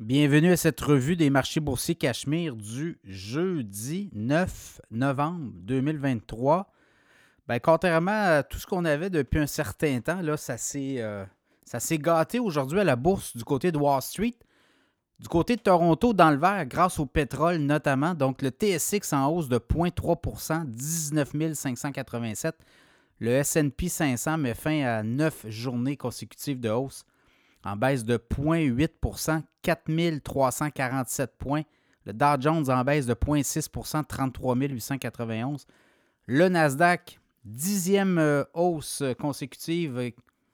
Bienvenue à cette revue des marchés boursiers Cachemire du jeudi 9 novembre 2023. Ben, contrairement à tout ce qu'on avait depuis un certain temps, là, ça s'est euh, gâté aujourd'hui à la bourse du côté de Wall Street. Du côté de Toronto, dans le vert, grâce au pétrole notamment. Donc, le TSX en hausse de 0,3% 19 587. Le SP 500 met fin à neuf journées consécutives de hausse en baisse de 0,8% 4347 points. Le Dow Jones en baisse de 0,6% 33 891. Le Nasdaq, dixième euh, hausse consécutive.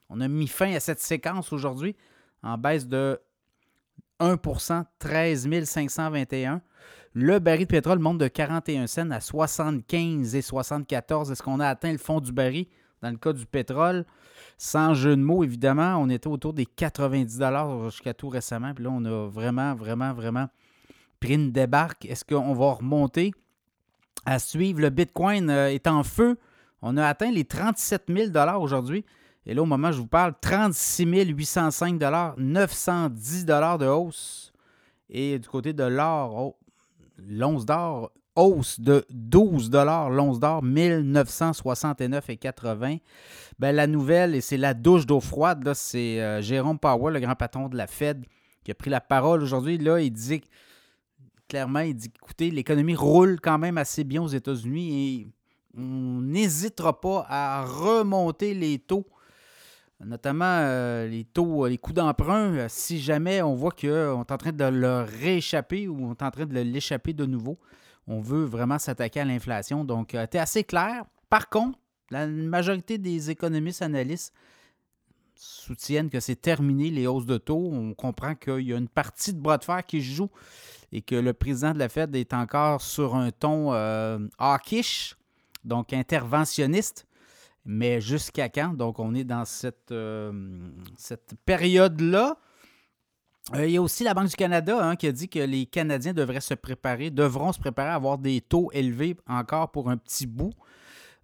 On a mis fin à cette séquence aujourd'hui en baisse de 1% 13 521. Le baril de pétrole monte de 41 cents à 75 et 74. Est-ce qu'on a atteint le fond du baril? Dans le cas du pétrole? Sans jeu de mots, évidemment, on était autour des 90 jusqu'à tout récemment. Puis là, on a vraiment, vraiment, vraiment pris une débarque. Est-ce qu'on va remonter? À suivre? Le Bitcoin euh, est en feu. On a atteint les 37 000 aujourd'hui. Et là, au moment où je vous parle, 36 805 910 de hausse. Et du côté de l'or, oh, l'once d'or hausse de 12 l'once d'or, 1969,80. Ben, la nouvelle, et c'est la douche d'eau froide, c'est euh, Jérôme Powell, le grand patron de la Fed, qui a pris la parole aujourd'hui. Là, il dit clairement, il dit écoutez, l'économie roule quand même assez bien aux États-Unis et on n'hésitera pas à remonter les taux notamment euh, les taux, les coûts d'emprunt, si jamais on voit qu'on est en train de leur rééchapper ou on est en train de l'échapper de nouveau on veut vraiment s'attaquer à l'inflation. Donc, euh, tu assez clair. Par contre, la majorité des économistes analystes soutiennent que c'est terminé les hausses de taux. On comprend qu'il y a une partie de bras de fer qui joue et que le président de la Fed est encore sur un ton euh, hawkish, donc interventionniste. Mais jusqu'à quand? Donc, on est dans cette, euh, période-là il y a aussi la Banque du Canada hein, qui a dit que les Canadiens devraient se préparer, devront se préparer à avoir des taux élevés encore pour un petit bout.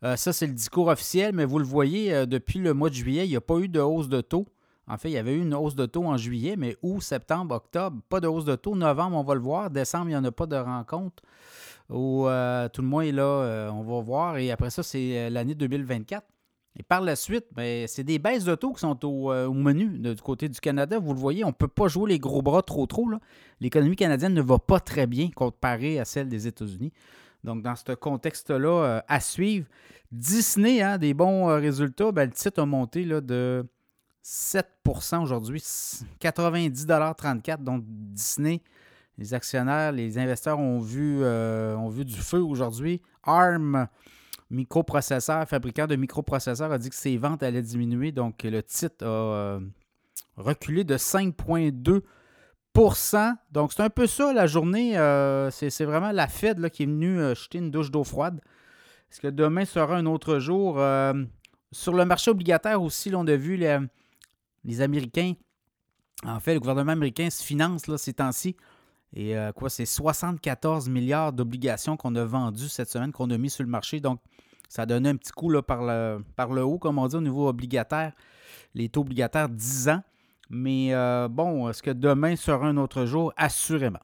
Euh, ça, c'est le discours officiel, mais vous le voyez, euh, depuis le mois de juillet, il n'y a pas eu de hausse de taux. En fait, il y avait eu une hausse de taux en juillet, mais août, septembre, octobre, pas de hausse de taux. Novembre, on va le voir. Décembre, il n'y en a pas de rencontre. Ou tout le moins, là, on va voir. Et après ça, c'est l'année 2024. Et par la suite, ben, c'est des baisses de taux qui sont au, euh, menu du côté du Canada. Vous le voyez, on ne peut pas jouer les gros bras trop trop. L'économie canadienne ne va pas très bien comparée à celle des États-Unis. Donc, dans ce contexte-là, euh, à suivre. Disney, hein, des bons euh, résultats. Ben, le titre a monté là, de 7% aujourd'hui, 90,34 Donc, Disney, les actionnaires, les investisseurs ont vu, ont vu du feu aujourd'hui. ARM microprocesseur, fabricant de microprocesseurs, a dit que ses ventes allaient diminuer. Donc, le titre a euh, reculé de 5,2% donc, c'est un peu ça la journée. Euh, c'est vraiment la Fed là, qui est venue euh, jeter une douche d'eau froide. Est-ce que demain sera un autre jour? sur le marché obligataire aussi, on a vu les, les, Américains. En fait, le gouvernement américain se finance là, ces temps-ci. Et quoi, c'est 74 milliards d'obligations qu'on a vendues cette semaine, qu'on a mis sur le marché. Donc, ça a donné un petit coup là, par, le, par le haut, comme on dit, au niveau obligataire, les taux obligataires 10 ans. Mais euh, bon, est-ce que demain sera un autre jour? Assurément.